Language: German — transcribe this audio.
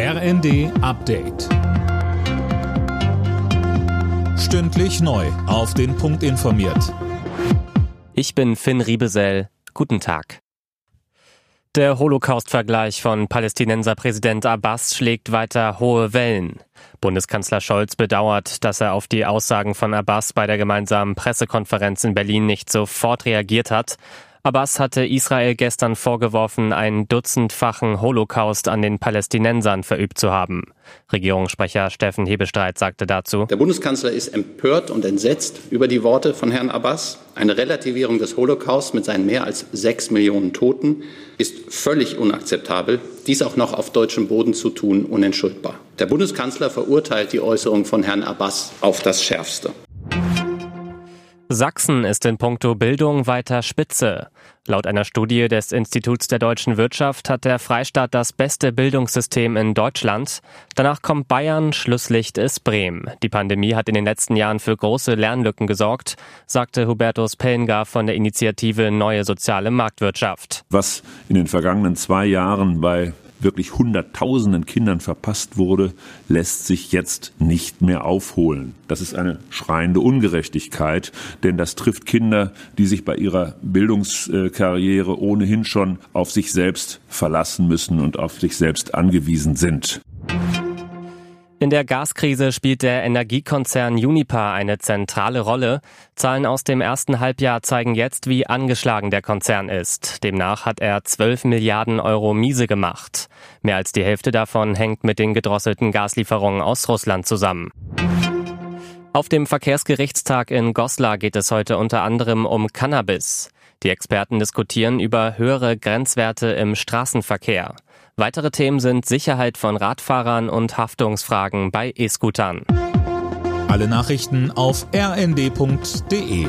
RND Update. Stündlich neu. Auf den Punkt informiert. Ich bin Finn Riebesell. Guten Tag. Der Holocaust-Vergleich von Palästinenser-Präsident Abbas schlägt weiter hohe Wellen. Bundeskanzler Scholz bedauert, dass er auf die Aussagen von Abbas bei der gemeinsamen Pressekonferenz in Berlin nicht sofort reagiert hat. Abbas hatte Israel gestern vorgeworfen, einen dutzendfachen Holocaust an den Palästinensern verübt zu haben. Regierungssprecher Steffen Hebestreit sagte dazu, Der Bundeskanzler ist empört und entsetzt über die Worte von Herrn Abbas. Eine Relativierung des Holocaust mit seinen mehr als sechs Millionen Toten ist völlig unakzeptabel. Dies auch noch auf deutschem Boden zu tun, unentschuldbar. Der Bundeskanzler verurteilt die Äußerung von Herrn Abbas auf das Schärfste. Sachsen ist in puncto Bildung weiter Spitze. Laut einer Studie des Instituts der deutschen Wirtschaft hat der Freistaat das beste Bildungssystem in Deutschland. Danach kommt Bayern, Schlusslicht ist Bremen. Die Pandemie hat in den letzten Jahren für große Lernlücken gesorgt, sagte Hubertus Pellengar von der Initiative Neue Soziale Marktwirtschaft. Was in den vergangenen zwei Jahren bei wirklich Hunderttausenden Kindern verpasst wurde, lässt sich jetzt nicht mehr aufholen. Das ist eine schreiende Ungerechtigkeit, denn das trifft Kinder, die sich bei ihrer Bildungskarriere ohnehin schon auf sich selbst verlassen müssen und auf sich selbst angewiesen sind. In der Gaskrise spielt der Energiekonzern Uniper eine zentrale Rolle. Zahlen aus dem ersten Halbjahr zeigen jetzt, wie angeschlagen der Konzern ist. Demnach hat er 12 Milliarden Euro miese gemacht. Mehr als die Hälfte davon hängt mit den gedrosselten Gaslieferungen aus Russland zusammen. Auf dem Verkehrsgerichtstag in Goslar geht es heute unter anderem um Cannabis. Die Experten diskutieren über höhere Grenzwerte im Straßenverkehr. Weitere Themen sind Sicherheit von Radfahrern und Haftungsfragen bei E-Scootern. Alle Nachrichten auf rnd.de